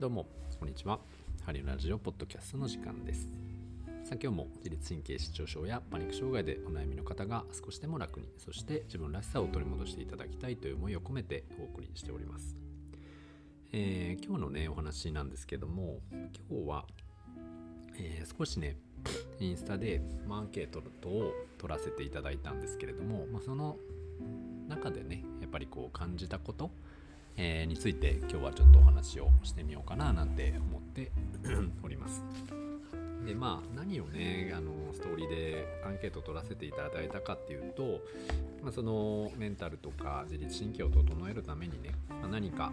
どうもこんにちは。ハリウラジオポッドキャストの時間です。さあ今日も自律神経失調症やパニック障害でお悩みの方が少しでも楽にそして自分らしさを取り戻していただきたいという思いを込めてお送りしております、えー、今日のねお話なんですけども今日は、えー、少しねインスタでアンケートを取らせていただいたんですけれども、まあ、その中でねやっぱりこう感じたことえー、について今日はちょっとお話をしてみようかななんて思って おります。でまあ何をねあのストーリーでアンケートを取らせていただいたかっていうと、まあ、そのメンタルとか自律神経を整えるためにね、まあ、何か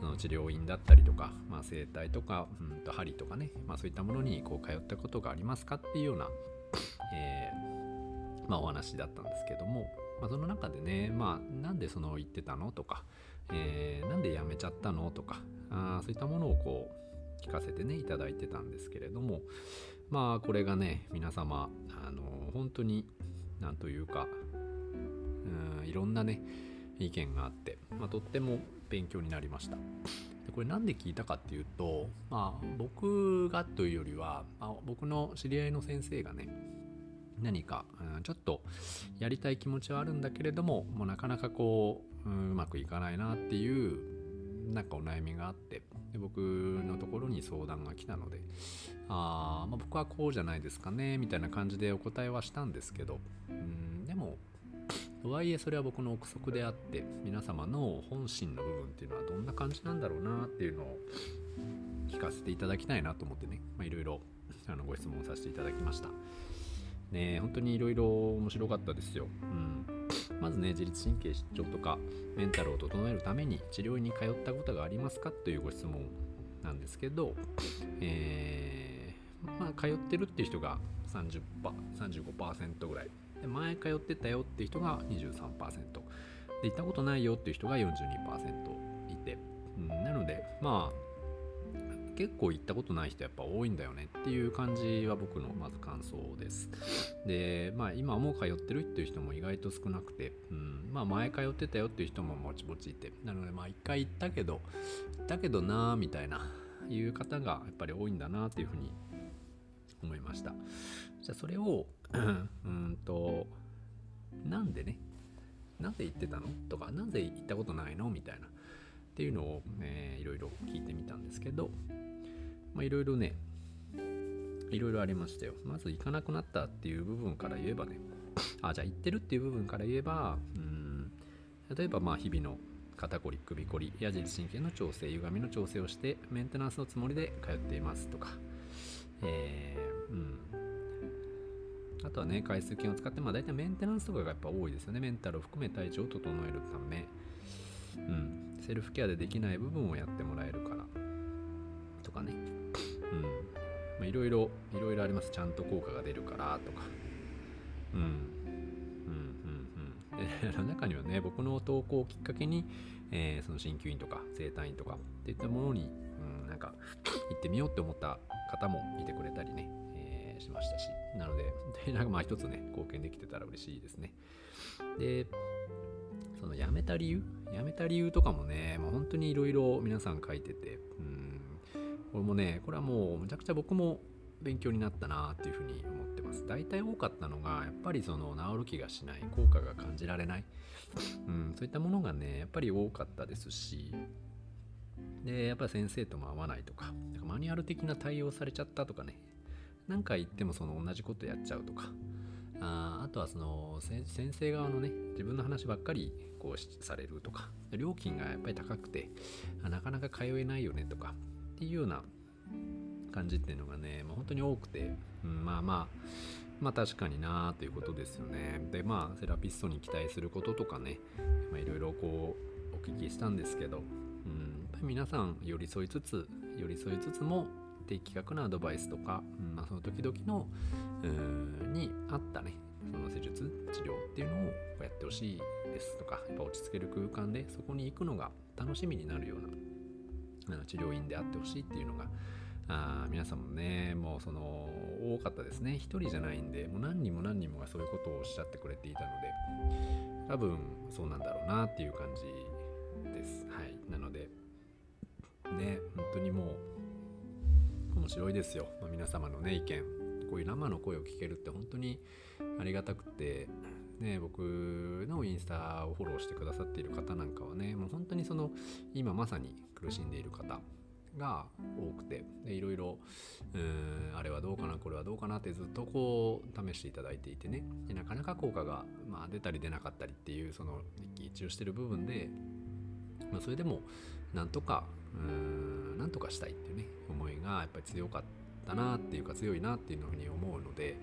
その治療院だったりとか、まあ、整体とか、うん、と針とかね、まあ、そういったものにこう通ったことがありますかっていうような、えー、まあ、お話だったんですけども、まあ、その中でね、まあ、なんでその言ってたのとか、えー、なんで辞めちゃったの？とかあそういったものをこう聞かせてねいただいてたんですけれどもまあこれがね皆様あの本当になんというかうんいろんなね意見があって、まあ、とっても勉強になりました。でこれなんで聞いたかっていうと、まあ、僕がというよりは、まあ、僕の知り合いの先生がね何か、うん、ちょっとやりたい気持ちはあるんだけれどももうなかなかこう、うん、うまくいかないなっていうなんかお悩みがあってで僕のところに相談が来たのであ、まあ、僕はこうじゃないですかねみたいな感じでお答えはしたんですけど、うん、でもとはいえそれは僕の憶測であって皆様の本心の部分っていうのはどんな感じなんだろうなっていうのを聞かせていただきたいなと思ってねいろいろご質問させていただきました。ね本当にいろいろ面白かったですよ。うん、まずね自律神経失調とかメンタルを整えるために治療院に通ったことがありますかというご質問なんですけど、えー、まあ通ってるっていう人が30 35%ぐらい。で前通ってたよっていう人が23%で行ったことないよっていう人が42%いて、うん、なのでまあ結構行ったことない人やっぱ多いんだよねっていう感じは僕のまず感想です。で、まあ今もう通ってるっていう人も意外と少なくて、うん、まあ前通ってたよっていう人もぼちぼちいて、なのでまあ一回行ったけど、行ったけどなーみたいな、いう方がやっぱり多いんだなっていうふうに思いました。じゃあそれを、うんと、なんでね、なぜ行ってたの？とか、なぜ行ったことないの？みたいな。っていうのを、えー、いろいろ聞いてみたんですけど、まあ、いろいろね、いろいろありましたよ。まず行かなくなったっていう部分から言えばね、あ、じゃあ行ってるっていう部分から言えば、うん、例えばまあ日々の肩こり、首こり、矢印神経の調整、歪みの調整をしてメンテナンスのつもりで通っていますとか、えー、うん。あとはね、回数券を使って、まあ大体メンテナンスとかがやっぱ多いですよね。メンタルを含め体調を整えるため、うん、セルフケアでできない部分をやってもらまあ、いろいろいろいろあります。ちゃんと効果が出るからとか。うん。うんうんうん。中にはね僕の投稿をきっかけに、えー、その鍼灸院とか整体院とかっていったものに、うん、なんか行ってみようって思った方もいてくれたりね、えー、しましたし。なのででなんかまあ一つね貢献できてたら嬉しいですね。でその辞めた理由？辞めた理由とかもね、もう本当にいろいろ皆さん書いてて、うん、これもね、これはもうむちゃくちゃ僕も勉強になったなっていうふうに思ってます。大体多かったのが、やっぱりその治る気がしない、効果が感じられない、うん、そういったものがね、やっぱり多かったですし、で、やっぱり先生とも合わないとか、かマニュアル的な対応されちゃったとかね、何回言ってもその同じことやっちゃうとか、ああとはその先生側のね自分の話ばっかりこうされるとか。料金がやっぱり高くてなかなか通えないよねとか。っていうような感じっていうのがね、まあ、本当に多くて、うん、まあまあまあ確かになということですよね。でまあセラピストに期待することとかねいろいろこうお聞きしたんですけど、うん、やっぱり皆さん寄り添いつつ寄り添いつつも的確なアドバイスとか、うんまあ、その時々のに合ったねその施術治療っていうのをやってほしいですとかやっぱ落ち着ける空間でそこに行くのが楽しみになるような治療院であってほしいっていうのがあ皆さんもねもうその多かったですね。一人じゃないんでもう何人も何人もがそういうことをおっしゃってくれていたので多分そうなんだろうなっていう感じです。はい。なのでね本当にもう面白いですよ、ま、皆様のね意見こういう生の声を聞けるって本当にありがたくてね、僕のインスタをフォローしてくださっている方なんかはねもう本当にその今まさに苦しんでいる方が多くてでいろいろうんあれはどうかなこれはどうかなってずっとこう試していただいていてねでなかなか効果が、まあ、出たり出なかったりっていうその一喜一憂してる部分で、まあ、それでもなんとかうんなんとかしたいっていうね思いがやっぱり強かったなっていうか強いなっていうふうに思うので、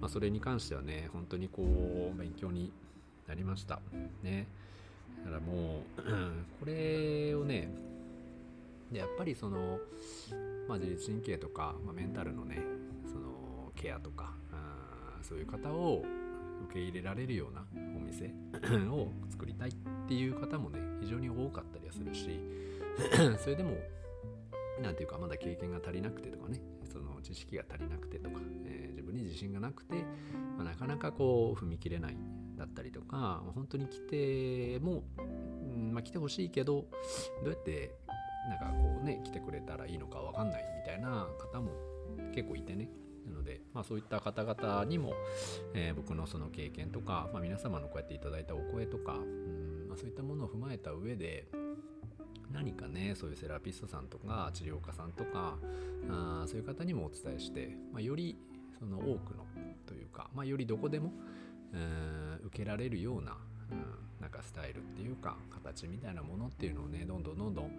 まあ、それに関してはね本当にこう勉強になりました。ね。だからもう これをねでやっぱりその、まあ、自律神経とか、まあ、メンタルのねそのケアとかあそういう方を受け入れられるようなお店 を作りたいっていう方もね非常に多かったりはするし それでも何ていうかまだ経験が足りなくてとかね知識が足りなくてとか、えー、自分に自信がなくて、まあ、なかなかこう踏み切れないだったりとか、本当に来ても、うんまあ、来てほしいけどどうやってなんかこうね来てくれたらいいのか分かんないみたいな方も結構いてね。なので、まあ、そういった方々にも、えー、僕のその経験とか、まあ、皆様のこうやっていただいたお声とか、うんまあ、そういったものを踏まえた上で何かねそういうセラピストさんとか治療家さんとかあそういう方にもお伝えして、まあ、よりその多くのというか、まあ、よりどこでも、受けられるような、うん、なんかスタイルっていうか形みたいなものっていうのをねどんどんどんどん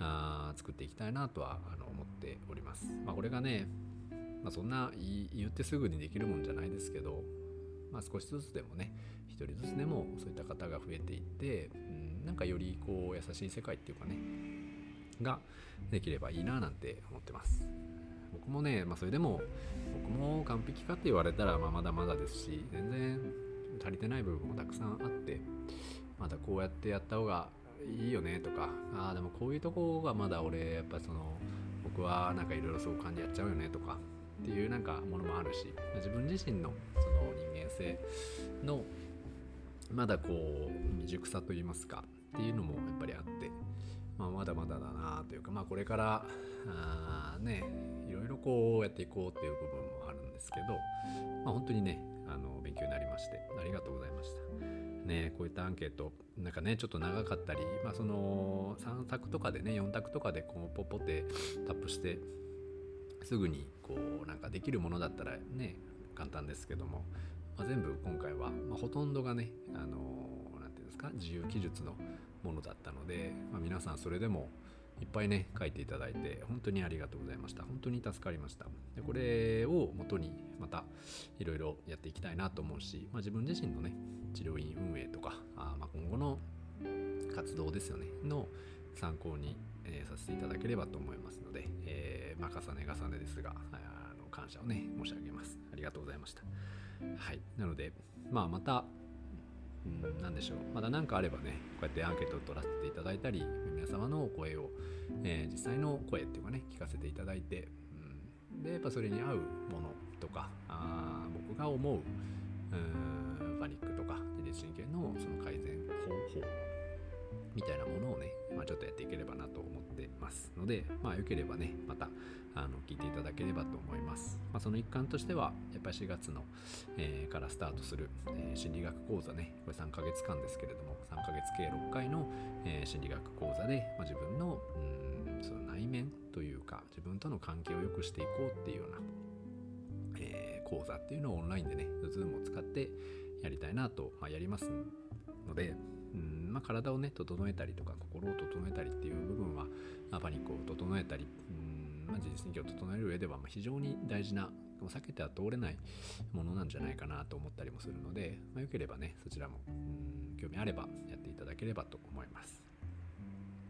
あ作っていきたいなとはあの思っております。まあ、これがね、まあ、そんな言ってすぐにできるもんじゃないですけど、まあ、少しずつでもね一人ずつでもそういった方が増えていって、うん、なんかよりこう優しい世界っていうかねができればいいななんて思ってます。僕もね、まあ、それでも僕も完璧かって言われたらまあまだまだですし全然足りてない部分もたくさんあってまだこうやってやった方がいいよねとかああでもこういうとこがまだ俺やっぱその僕はなんかいろいろそう感じやっちゃうよねとかっていうなんかものもあるし自分自身のその人間性のまだこう未熟さといいますかっていうのもやっぱりあって、まあ、まだまだだなというかまあこれからあねいろいろこうやっていこうっていう部分もあるんですけど、まあ、本当にねあの勉強になりましてありがとうございました。ね、こういったアンケートなんかねちょっと長かったり、まあ、その3択とかでね4択とかでこうポッポってタップしてすぐにこうなんかできるものだったらね簡単ですけども、まあ、全部今回は、まあ、ほとんどがねあの何て言うんですか自由記述のものだったので、まあ、皆さんそれでもいっぱいね書いていただいて本当にありがとうございました。本当に助かりました。でこれを元にまたいろいろやっていきたいなと思うし、まあ、自分自身のね治療院運営とかあま今後の活動ですよねの参考に、えー、させていただければと思いますので、えー、まあ、重ね重ねですがあの感謝をね申し上げます。ありがとうございました。はい。なのでまあまたうん、何でしょう。まだ何かあればねこうやってアンケートを取らせていただいたり皆様の声を、えー、実際の声っていうかね聞かせていただいて、うん、でやっぱそれに合うものとかあ僕が思ううんパニックとか自律神経のその改善方法みたいなものをね、まあ、ちょっとやっていければなと思ってますので、まあ、よければね、またあの聞いていただければと思ま。あ、その一環としては、やっぱり4月の、えー、からスタートする、えー、心理学講座ね、これ3ヶ月間ですけれども、3ヶ月計6回の、えー、心理学講座で、まあ、自分のうんその内面というか、自分との関係を良くしていこうっていうような、え講座っていうのをオンラインでね、Zoom を使ってやりたいなと、まあ、やりますので、うんまあ、体をね整えたりとか心を整えたりっていう部分は、まあ、パニックを整えたり、うんまあ、自律神経を整える上では非常に大事な避けては通れないものなんじゃないかなと思ったりもするので、まあ、よければねそちらも興味あればやっていただければと思います。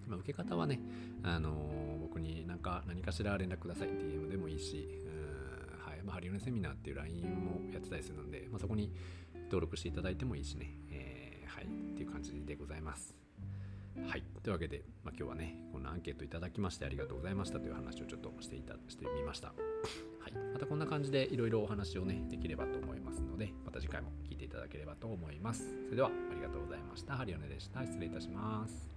まあ、受け方はね、あのー、僕に何か何かしら連絡ください DM でもいいし、はいま、ハリオネセミナーっていう LINE もやってたりするので、まあ、そこに登録していただいてもいいしねえ、はい、っていう感じでございます。はい。というわけで、まあ、今日はね、このアンケートいただきましてありがとうございましたという話をちょっとしていたしてみました。はい。またこんな感じでいろいろお話をね、できればと思いますので、また次回も聞いていただければと思います。それでは、ありがとうございました。ハリオネでした。失礼いたします。